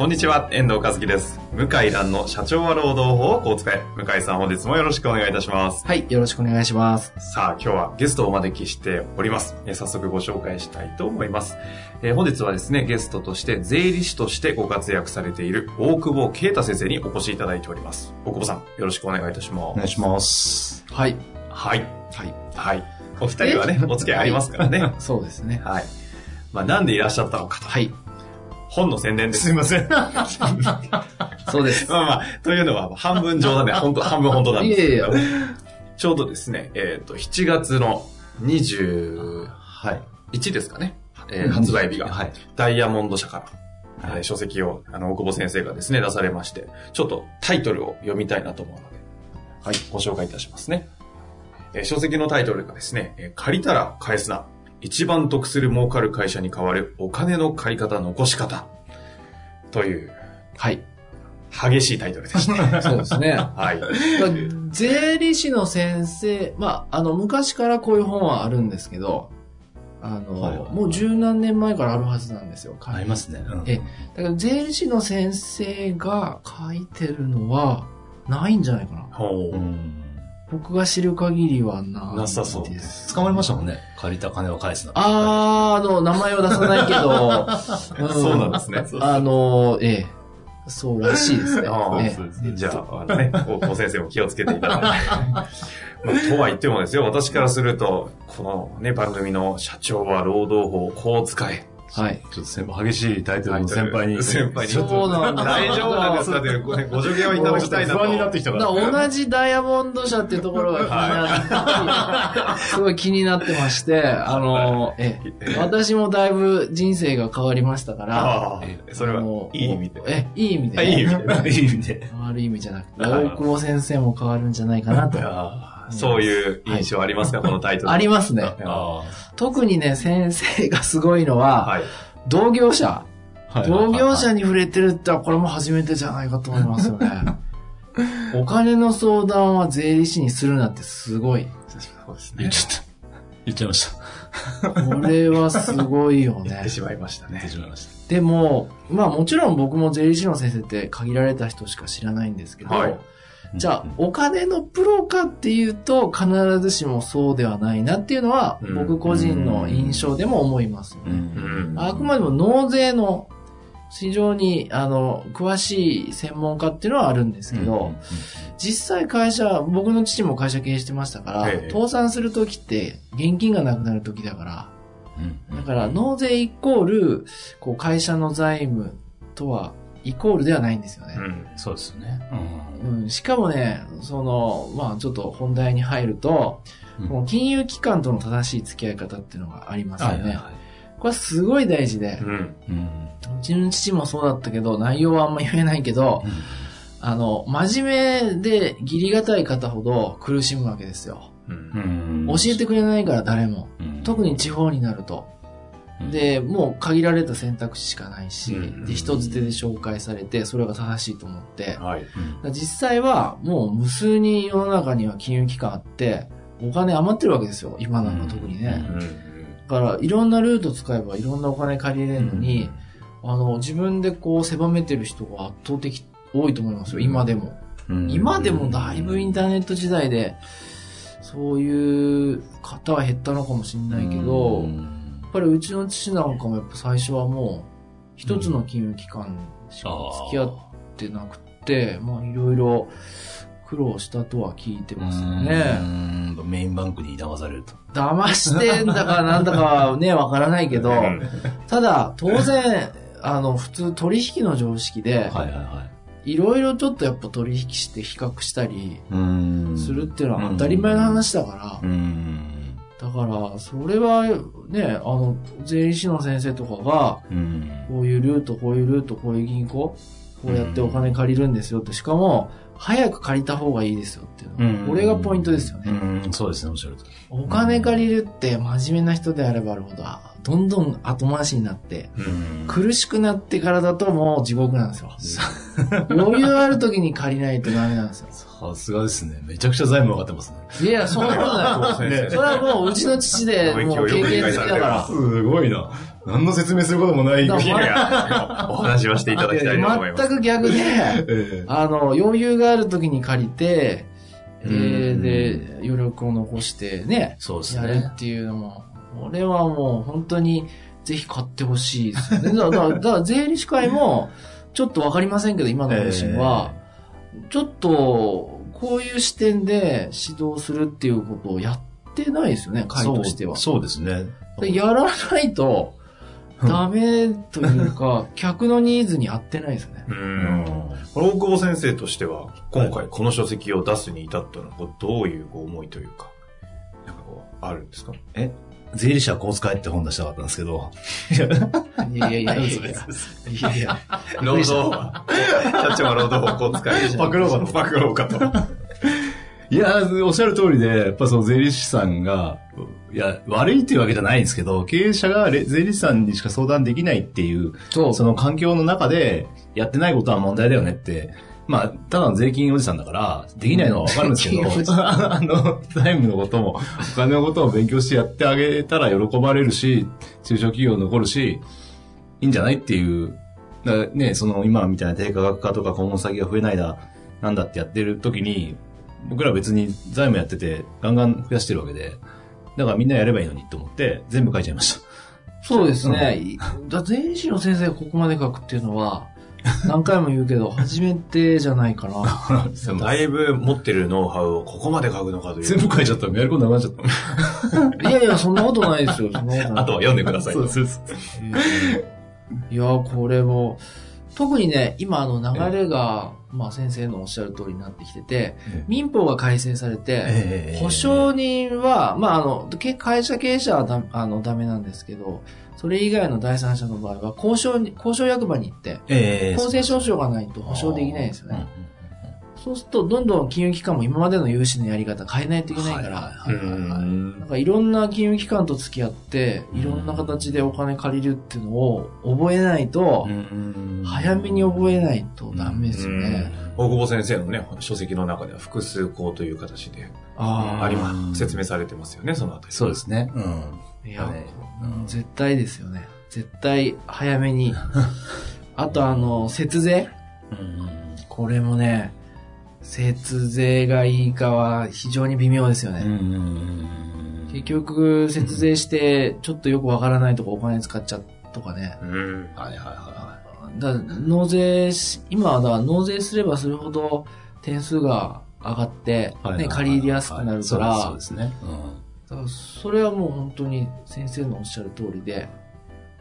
こんにちは、遠藤和樹です。向井蘭の社長は労働法をこう使え。向井さん本日もよろしくお願いいたします。はい、よろしくお願いします。さあ、今日はゲストをお招きしております。えー早速ご紹介したいと思います。えー本日はですね、ゲストとして税理士としてご活躍されている大久保啓太先生にお越しいただいております。大久保さん、よろしくお願いいたします。お願いします。はい。はい。はい。はい。お二人はね、お付き合いありますからね。そうですね。はい。まあ、なんでいらっしゃったのかと。はい。本の宣伝です。すいません。ま あそうです。まあ、というのは半分冗談で、本当半分本当なんですけど。いやいやちょうどですね、えっ、と、7月の21はい。ですかね。えー発売日が、はい。ダイヤモンド社から、えー書籍を、あの、大久保先生がですね、出されまして、ちょっとタイトルを読みたいなと思うので、はい、ご紹介いたしますね。えー書籍のタイトルがですね、えー借りたら返すな。一番得する儲かる会社に代わるお金の借り方、残し方。という、はい。激しいタイトルでした。そうですね。はい。税理士の先生、まあ、あの、昔からこういう本はあるんですけど、あの、はいはいもう十何年前からあるはずなんですよ。ありますね。うんえだから税理士の先生が書いてるのは、ないんじゃないかな。ほう。うん。僕が知る限りはないなさそうです。捕まりましたもんね。借りた金を返すな。あー、あの、名前は出さないけど、そうなんですね。あの、ええ、そうらしいですね。ああええそうですね。じゃあ、あのね、大久保先生も気をつけていただいて。まあ、とは言ってもですよ、私からすると、このね、番組の社長は労働法をこう使え。はい。ちょっと先輩、激しいタイトルの先輩に。先輩に。そうなんだ大丈夫なんですかっていうご助言をいただきたいなと。不安になってきたかだら。から同じダイヤモンド社っていうところが気になって、すごい気になってまして、あの、ええ、私もだいぶ人生が変わりましたから、それはいい意味で。え、いい意味で、あいい意味で。いい意味で。悪い意味じゃなくて、はい大久保先生も変わるんじゃないかなと。そういう印象ありますか、このタイトル。ありますね。あ特にね、先生がすごいのは、はい。同業者。あ。同業者に触れてるってこれも初めてじゃないかと思いますよね。お金の相談は税理士にするなってすごい。そうですね。言っちゃった。言っちゃいました。これはすごいよね言って。しまいましたね言って。しまいましでも、まあもちろん僕も税理士の先生って限られた人しか知らないんですけど、はいじゃあお金のプロかっていうと必ずしもそうではないなっていうのはうん。僕個人の印象でも思います。ね。うん。あくまでも納税の非常にあの詳しい専門家っていうのはあるんですけど、実際会社、僕の父も会社経営してましたから、ええ。倒産するときって現金がなくなるときだから、うん。だから納税イコール、こう会社の財務とはイコールではないんですよね。うん。そうですね。うん、しかもね、その、まあちょっと本題に入ると、うんこの金融機関との正しい付き合い方っていうのがありますよね。はいはいはい。これはすごい大事で、うん。うん。うちの父もそうだったけど、内容はあんま言えないけど、あの、真面目で義理がたい方ほど苦しむわけですよ。うん。うん。教えてくれないから誰も。うん特に地方になると。で、もう限られた選択肢しかないし、うんで、人づてで紹介されて、それが正しいと思って、はい。実際はもう無数に世の中には金融機関あって、お金余ってるわけですよ。今なんか特にね。うんうん。だから、いろんなルート使えばいろんなお金借りれるのに、あの、自分でこう狭めてる人が圧倒的多いと思いますよ。今でも。うん今でもだいぶインターネット時代で、そういう方は減ったのかもしれないけど、うんぱりうちの父なんかもやっぱ最初はもう、一つの金融機関しか付き合ってなくて、まあいろいろ苦労したとは聞いてますよね。うんメインバンクに騙されると。騙してんだかなんだかはね、わからないけど、うんただ、当然、あの、普通取引の常識で、はいはいはい。いろいろちょっとやっぱ取引して比較したりうんするっていうのは当たり前の話だから、うん。だから、それはね、あの、税理士の先生とかが、うん。こういうルート、こういうルート、こういう銀行、こうやってお金借りるんですよって、しかも、早く借りた方がいいですよっていうの。これがポイントですよね。うん、そうですね、おっしゃるとお金借りるって真面目な人であればあるほど、どんどん後回しになって、うん。苦しくなってからだともう地獄なんですよ。余裕ある時に借りないとダメなんですよ。さすがですね。めちゃくちゃ財務分かってますね。いや、そんなことない。それはもううちの父でもう経験好きだから。すごいな。何の説明することもない。だからいや、お話はしていただきたいと思います。全く逆で、ええあの、余裕がある時に借りて、えうんー、で、余力を残してね、そうですやるね。っていうのも、俺はもう本当にぜひ買ってほしいですよね。だから、だから税理士会も、ちょっとわかりませんけど、今の方針は、ちょっと、こういう視点で指導するっていうことをやってないですよね、会としては。そうですね。でやらないと、ダメというか、客のニーズに合ってないですよね。う。うん大久保先生としては、今回この書籍を出すに至ったのは、どういうこう思いというか、なんかこう、あるんですか？え税理士はこう使えって本出したかったんですけど。いやいやいやいやいやす。いやいや。労働法。社長は労働法こう使える。パクろうかとパクろうかと。いや、おっしゃる通りで、やっぱその税理士さんが、いや、悪いっていうわけじゃないんですけど、経営者がれ税理士さんにしか相談できないっていう、その環境の中でやってないことは問題だよねって、まあ、ただの税金おじさんだから、できないのはわかるんですけど、あの、財務のことも、お金のことを勉強してやってあげたら喜ばれるし、中小企業残るし、いいんじゃないっていう、ね、その今みたいな低価格化とか顧問先が増えないだ、なんだってやってる時に、僕ら別に財務やっててガンガン増やしてるわけで、だからみんなやればいいのにと思って全部書いちゃいました。そうですね。だ税理士の先生がここまで書くっていうのは、何回も言うけど、初めてじゃないかな。だいぶ持ってるノウハウをここまで書くのかという。全部書いちゃったらやることなくなっちゃった。いやいや、そんなことないですよ。あとは読んでくださいそういや、これも、特にね、今あの流れが、まあ先生のおっしゃる通りになってきてて、ええ。民法が改正されて、ええ保証人は、まああの、け会社経営者はだあのダメなんですけど、それ以外の第三者の場合は、交渉に、交渉役場に行って、ええ公正証書がないと保証できないんですよね。うんそうすると、どんどん金融機関も今までの融資のやり方変えないといけないから、はいはいはいはいなんかいろんな金融機関と付き合って、いろんな形でお金借りるっていうのを覚えないと、うん早めに覚えないとダメですよね。大久保先生のね、書籍の中では複数項という形で、あありうんま、説明されてますよね、そのあたり。そうですね。うん。あ、いや、ねうん絶対ですよね。絶対早めに。あとあの、節税？これもね、節税がいいかは非常に微妙ですよね。結局、節税して、ちょっとよくわからないとこお金使っちゃうとかね。うん。はいはいはだから納税し、今はだ納税すればするほど点数が上がって。ね、借り入れやすくなるから、そうですそうですね。だからそれはもう本当に先生のおっしゃる通りで、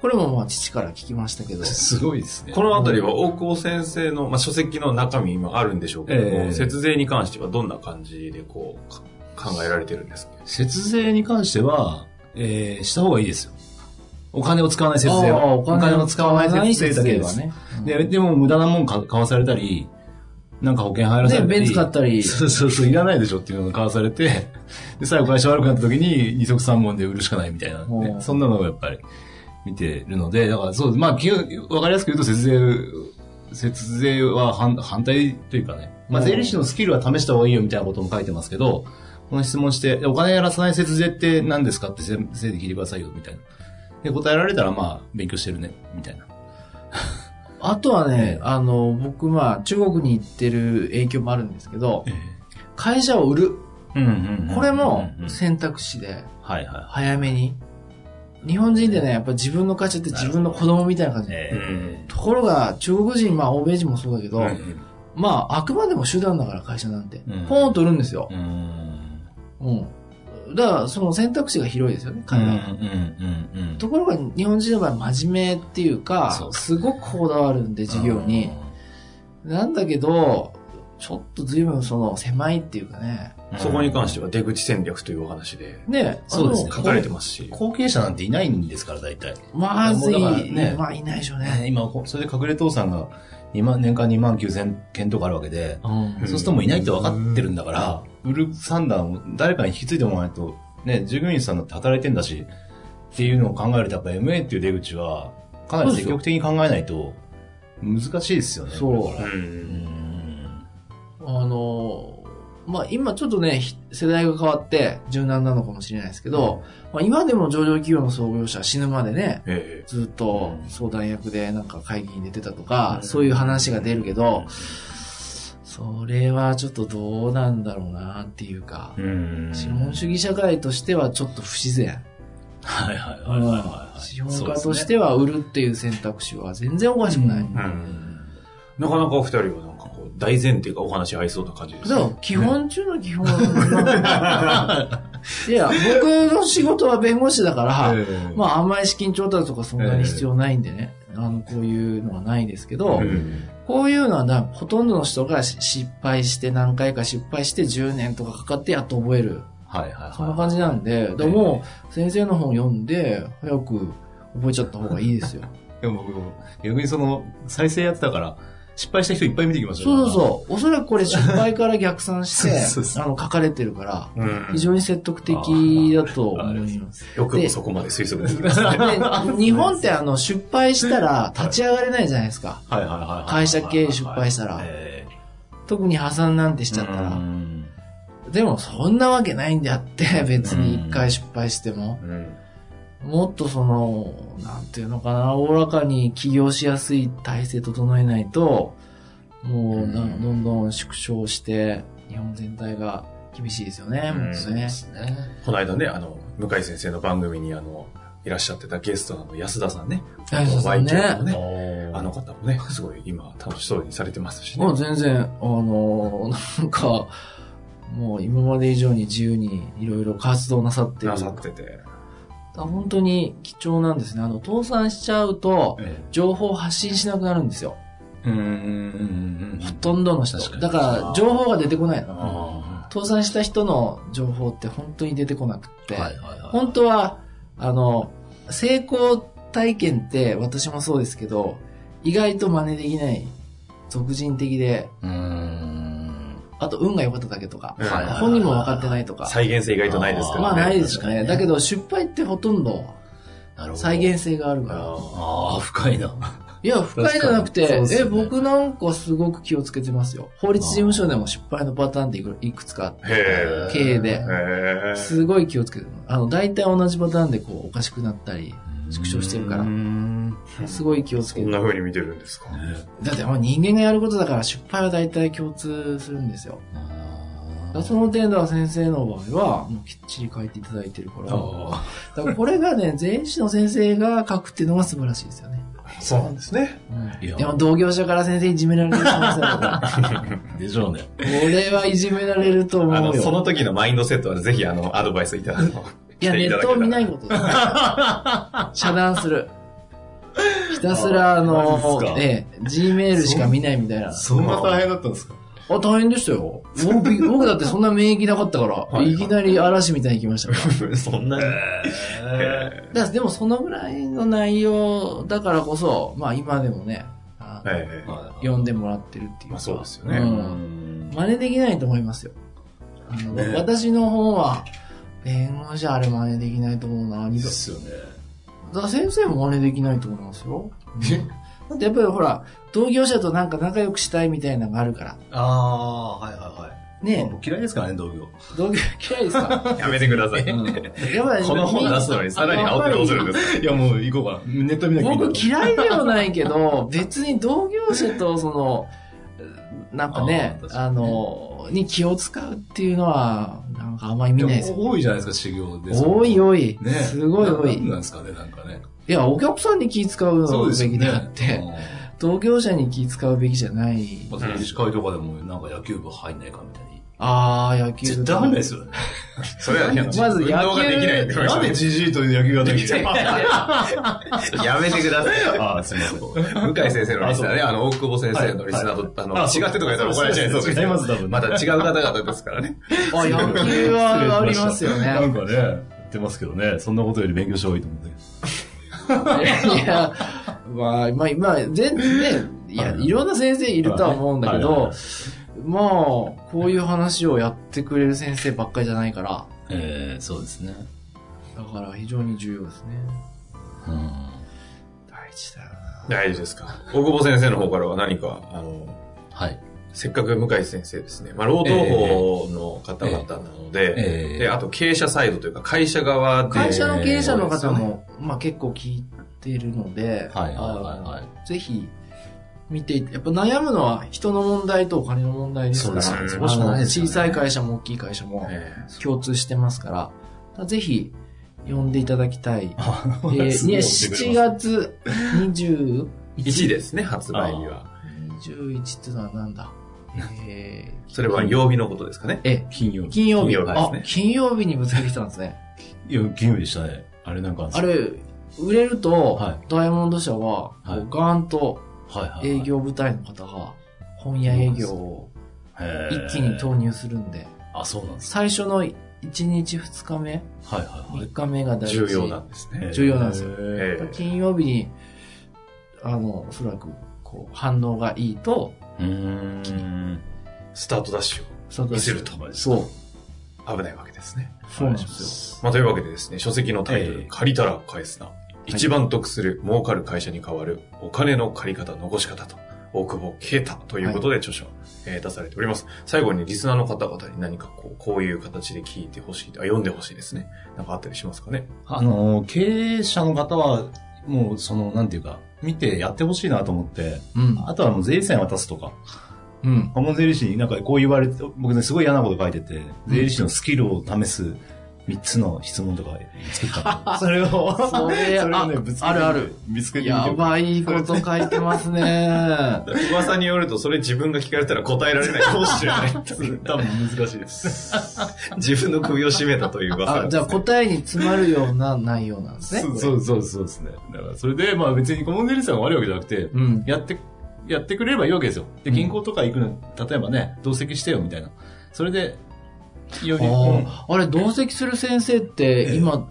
これもまあ父から聞きましたけど、すごいですね。このあたりは大久保先生の、まあ、書籍の中身今あるんでしょうけども、ええ節税に関してはどんな感じでこう、か考えられてるんですか？節税に関しては、えー、した方がいいですよ。お金を使わない節税あは。あお金を使わない節だけです。税はね。で、でも無駄なもん買買わされたり、なんか保険入らされね、たり。ベンツ買ったり、そうそうそう、いらないでしょっていうのを買わされて、で、最後会社悪くなった時に二足三本で売るしかないみたいな、ねそんなのをやっぱり見てるので、だからそう、まあ、わかりやすく言うと節税、節税は反反対というかね、まあ、税理士のスキルは試した方がいいよみたいなことも書いてますけど、この質問して、でお金やらさない節税って何ですかって先生で聞いてくださいよ、みたいな。で、答えられたら、まあ、勉強してるね、みたいな。あとはねええ、あの、僕まあ中国に行ってる影響もあるんですけど、会社を売る。これも選択肢で、はいは早めに。日本人でね、やっぱ自分の会社って自分の子供みたいな感い。じ。えところが、中国人、まあ欧米人もそうだけど、ーまああくまでも手段だから会社なんてうん。ポーンと売るんですよう。ん。うん。だから、その選択肢が広いですよね、彼らは。うんうんうんうん。ところが、日本人の場合、真面目っていうかすごくこだわるんで、授業に。なんだけど、ちょっと随分その狭いっていうかね。そこに関しては出口戦略というお話で、ね、そうですね書かれてますし。後継者なんていないんですから、大体。まずい、ねまあいないでしょうねね。今、こそれで隠れ倒産が2万、年間2万9千件とかあるわけで、うんそうするともういないって分かってるんだから、売る算段を誰かに引き継いでもらわないと、ね、従業員さんだって働いてんだし、っていうのを考えると、やっぱ MA っていう出口は、かなり積極的に考えないと、難しいですよね。そう。あの、まあ今ちょっとね、ひ世代が変わって柔軟なのかもしれないですけど、まあ今でも上場企業の創業者死ぬまでね、えずっと相談役でなんか会議に出てたとか、そういう話が出るけど、それはちょっとどうなんだろうなっていうか、うん。資本主義社会としてはちょっと不自然。はいはいはいはいはい。資本家としては売るっていう選択肢は全然おかしくない。うんえうん。なかなかお二人は大前提がお話合いそうな感じですね。だから基本中の基本。いや、僕の仕事は弁護士だから、まああんまり資金調達とかそんなに必要ないんでね、あの、こういうのはないですけど、うんこういうのはなほとんどの人がし失敗して何回か失敗して10年とかかかってやっと覚える。はいはいはい。そんな感じなんで、でも先生の本読んで早く覚えちゃった方がいいですよ。でも僕、逆にその、再生やってたから、失敗した人いっぱい見てきましたそうそうそう。おそらくこれ失敗から逆算して、あの、書かれてるから、うん非常に説得的だと思います。よくもそこまで推測できますね。で日本ってあの、失敗したら立ち上がれないじゃないですか。はいはいはいはい。会社経営失敗したらえ特に破産なんてしえちゃったらう。んでもそんなわけないんであって、別に一回失敗しても。うんもっとその、なんていうのかな、おおらかに起業しやすい体制整えないと、もうな、うんどんどん縮小して、日本全体が厳しいですよね、うんもうね。この間ね、あの、向井先生の番組にあの、いらっしゃってたゲストの安田さんね。安田さんねね。あの方もね、すごい今楽しそうにされてますしね。もう全然、あの、なんか、もう今まで以上に自由にいろいろ活動なさってる。なさってて。本当に貴重なんですね。あの、倒産しちゃうと、え情報を発信しなくなるんですよ。ほとんどの人。確かにだから、情報が出てこない倒産した人の情報って本当に出てこなくって、はいはいはい。本当は、あの、成功体験って私もそうですけど、意外と真似できない、俗人的で、うーん。あと運が良かっただけとか、はい本人も分かってないとか、再現性意外とないですからね。まあないですかにねだけど失敗ってほとんど。再現性があるから。ああ、深いな。いや、不快じゃなくて、ね僕なんかすごく気をつけてますよ。法律事務所でも失敗のパターンっていくいくつかあって、へ経営で。すごい気をつけてる。あの、大体同じパターンでこう、おかしくなったり、縮小してるからすごい気をつけてる。そんな風に見てるんですか？だってもう人間がやることだから失敗は大体共通するんですよ。その程度は先生の場合は、もうきっちり書いていただいてるから。だあからこれがね、税理士の先生が書くっていうのが素晴らしいですよね。そうなんですね。うんいやでも同業者から先生いじめられる可能性あるから。ー でしょうね。俺はいじめられると思あの、うよ。その時のマインドセットはぜひ、あの、アドバイスいただくの。いや、ネットを見ないことだ。遮断する。ひたすら、あマのジっす、か？ええ、G メールしか見ないみたいな。そんな大変だったんですか？あ、大変でしたよ。僕、僕だってそんな免疫なかったから、いいきなり嵐みたいに来ましたから。そんなに？えだでもそのぐらいの内容だからこそ、まあ今でもね、読んでもらってるっていうか。まあそうですよねうん真似できないと思いますよ。あのね私の本は、弁護士あれ真似できないと思うな。ですよね。だから先生も真似できないと思いますよ。だってやっぱりほら、同業者となんか仲良くしたいみたいなのがあるから。ああ、はいはいはい。ね僕嫌いですからね、同業。同業嫌いですか？やめてください。やっぱりこの本出すのにさらに煽ってどうするんですかいや、もう行こうかな。ネット見なきゃ僕嫌いではないけど、別に同業者とその、なんかねああにに気を使うっていうのは、なんかあんまり見ないですよ。多いじゃないですか、修行で。多い多い。ねすごい多い。なんですかね、なんかね。いや、お客さんに気使うそうですよね。べきであって、同業者に気使うべきじゃない。まあ、医師会とかでもなんか野球部入んないかみたいにあー、野球。絶対わかんないですよ。それはね、まず野球ができないってなんれでじじいと野球ができてたやめてください。ああ、すみません。向井先生のリスナーね、あの、大久保先生のリスナーと、あの、あ違ってとか言ったら怒られちゃいそうですけど違います多分また違う方々ですからね。あ、野球はありますよね。なんかね、言ってますけどね、そんなことより勉強した方がいいと思うんで。いや、まあ、まあ、まあ、全然ね、いや、いろんな先生いるとは思うんだけどまあ、こういう話をやってくれる先生ばっかりじゃないから、えー、そうですね。だから非常に重要ですね。うん。大事だよ大事ですか。大久保先生の方からは何か、あの、はい。せっかく向井先生ですね、まあ、労働法の方々なので、ええで、あと経営者サイドというか会社側で、会社の経営者の方も、まあ結構聞いてるので、はいはいはいはいぜひ、見ていて、やっぱ悩むのは人の問題とお金の問題ですから、そうですね小さい会社も大きい会社もえ共通してますから、ぜひ、読んでいただきたい。えー すごいね、押してくれ7ます月21え1ですね、発売日は。21ってのはなんだ？えーそれは曜日のことですかね。え、金曜日。金曜日。金曜日ですねあ、金曜日にぶつけてきたんですね。いや、金曜日でしたね。あれなんかあ、れ、売れると、はいダイヤモンド社は、はいガーンと。営業部隊の方が、本屋営業を一気に投入するんで、あ、そうなんです最初の1日2日目、はいはいはい3。日目が大事。重要なんですね。重要なんですよええ金曜日に、あの、おそらく、こう、反応がいいと、うーん。スタートダッシュをそう見せるとそう。危ないわけですね。そうなんですまあ、というわけでですね、書籍のタイトル、ええ借りたら返すな。一番得する儲かる会社に変わるお金の借り方、残し方と、大久保啓太ということで著書、えー出されております。最後にリスナーの方々に何かこう、こういう形で聞いてほしい、あ、読んでほしいですね。なんかあったりしますかね？あの、経営者の方は、もう、その、なんていうか、見てやってほしいなと思って、よ。うん。あとはもう税理士さんに渡すとか、うん。顧問税理士になんかこう言われて、僕ね、すごい嫌なこと書いてて、税理士のスキルを試す3つの質問とか作ったの それを、それをね、あぶつけてあるある。見つけてやばいこと書いてますね。噂によると、それ自分が聞かれたら答えられないかもしれない。多分難しいです。自分の首を絞めたという噂があ、じゃあ答えに詰まるような内容なんですね。そうそうそうそうですね。だから、それで、まあ別に顧問税理士さんが悪いわけじゃなくて、うん。やって、やってくれればいいわけですよ。で、銀行とか行くの、例えばね、同席してよみたいな。それで、より、うんああ、あれ、同席する先生ってええ今、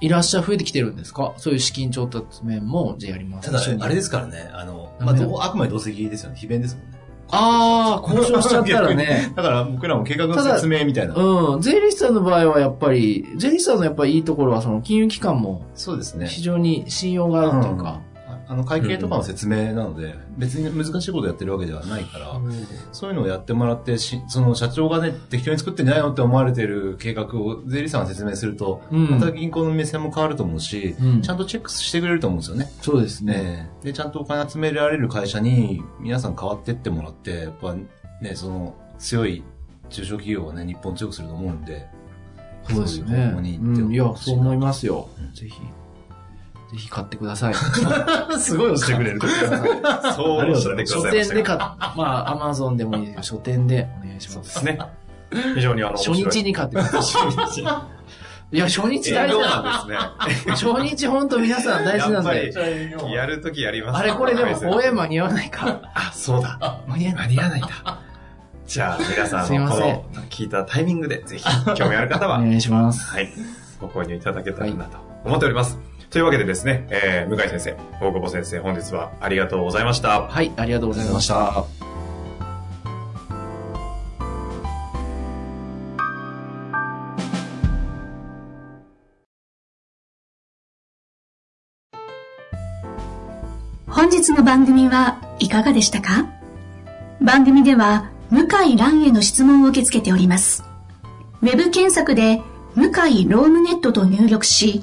いらっしゃ増えてきてるんですか？そういう資金調達面も、じゃあやりますただあれですからね、あの、まあ、あくまで同席ですよね。非弁ですもんね。ああ、交渉しちゃったらね。だから僕らも計画の説明みたいな。うん。税理士さんの場合はやっぱり、税理士さんのやっぱりいいところは、その金融機関もそうですね。非常に信用があるというか。ああの、会計とかの説明なので、別に難しいことやってるわけではないから、そういうのをやってもらってし、その社長がね、適当に作ってんじゃないのって思われてる計画を税理士さんが説明すると、うんまた銀行の目線も変わると思うし、うんちゃんとチェックしてくれると思うんですよね。そうですね。ねで、ちゃんとお金集められる会社に皆さん変わってってもらって、やっぱね、その強い中小企業はね、日本強くすると思うんで、そうですそういうねに。行ってうん、いや、そう思いますよ。うんぜひ、ぜひ買ってください。すごい押してくれる。そうしてくだ書さいました店で買っ、まあ、アマゾンでもいいですけど、書店でお願いしま。そうですすね。非常にあの、初日に買ってください。いや、初日大事。なんですね。初日本当皆さん大事なんで。やるときやります。あれこれでもはい応援間に合わないか。あ、そうだ。間に合わない。間に合わないんだ。じゃあ、皆さん、すいませんこの聞いたタイミングで、ぜひ、興味ある方は、お願いします。はい、ご購入いただけたらなと思っております。というわけでですね、えー、向井先生、大久保先生、本日はありがとうございました。はい、ありがとうございました。本日の番組はいかがでしたか？番組では向井蘭への質問を受け付けております。ウェブ検索で向井ロームネットと入力し、